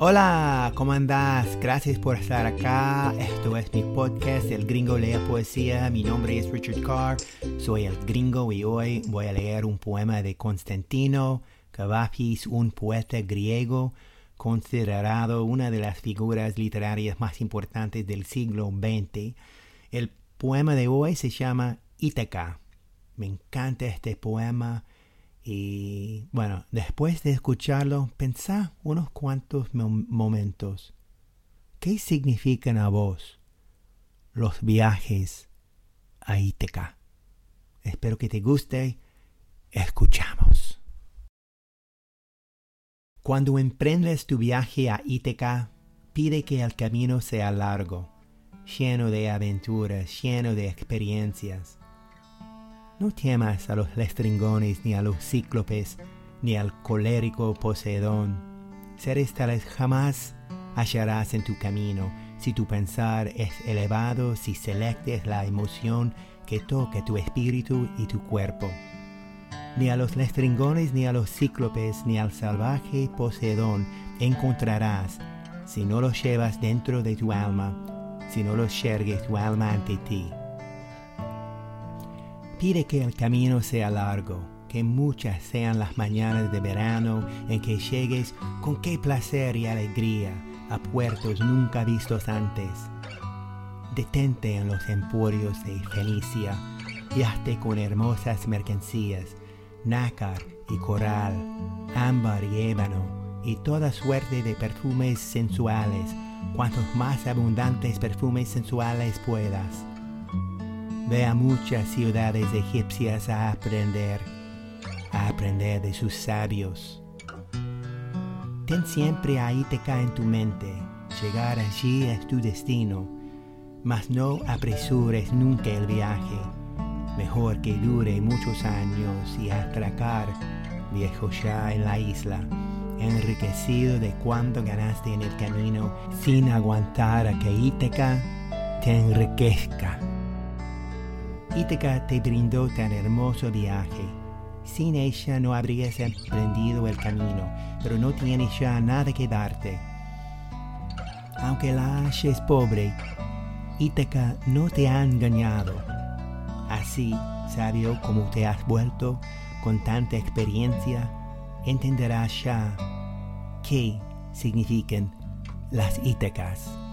Hola, ¿cómo andás? Gracias por estar acá. Esto es mi podcast El Gringo Lea Poesía. Mi nombre es Richard Carr. Soy el gringo y hoy voy a leer un poema de Constantino Cavafis, un poeta griego considerado una de las figuras literarias más importantes del siglo XX. El poema de hoy se llama Ítaca. Me encanta este poema y bueno, después de escucharlo, pensá unos cuantos momentos. ¿Qué significan a vos los viajes a Ítaca? Espero que te guste. Escuchamos. Cuando emprendes tu viaje a Ítaca, pide que el camino sea largo, lleno de aventuras, lleno de experiencias no temas a los lestringones, ni a los cíclopes, ni al colérico Poseidón. Seres tales jamás hallarás en tu camino si tu pensar es elevado, si selectes la emoción que toca tu espíritu y tu cuerpo. Ni a los lestringones, ni a los cíclopes, ni al salvaje Poseidón encontrarás si no los llevas dentro de tu alma, si no los yergues tu alma ante ti. Pide que el camino sea largo, que muchas sean las mañanas de verano en que llegues con qué placer y alegría a puertos nunca vistos antes. Detente en los emporios de Fenicia y hazte con hermosas mercancías, nácar y coral, ámbar y ébano, y toda suerte de perfumes sensuales, cuantos más abundantes perfumes sensuales puedas Ve a muchas ciudades egipcias a aprender, a aprender de sus sabios. Ten siempre a Ítaca en tu mente, llegar allí es tu destino, mas no apresures nunca el viaje, mejor que dure muchos años y atracar, viejo ya en la isla, enriquecido de cuanto ganaste en el camino, sin aguantar a que Ítaca te enriquezca. Ítaca te brindó tan hermoso viaje. Sin ella no habrías emprendido el camino, pero no tienes ya nada que darte. Aunque la Ashe es pobre, Ítaca no te ha engañado. Así, sabio como te has vuelto con tanta experiencia, entenderás ya qué significan las Ítacas.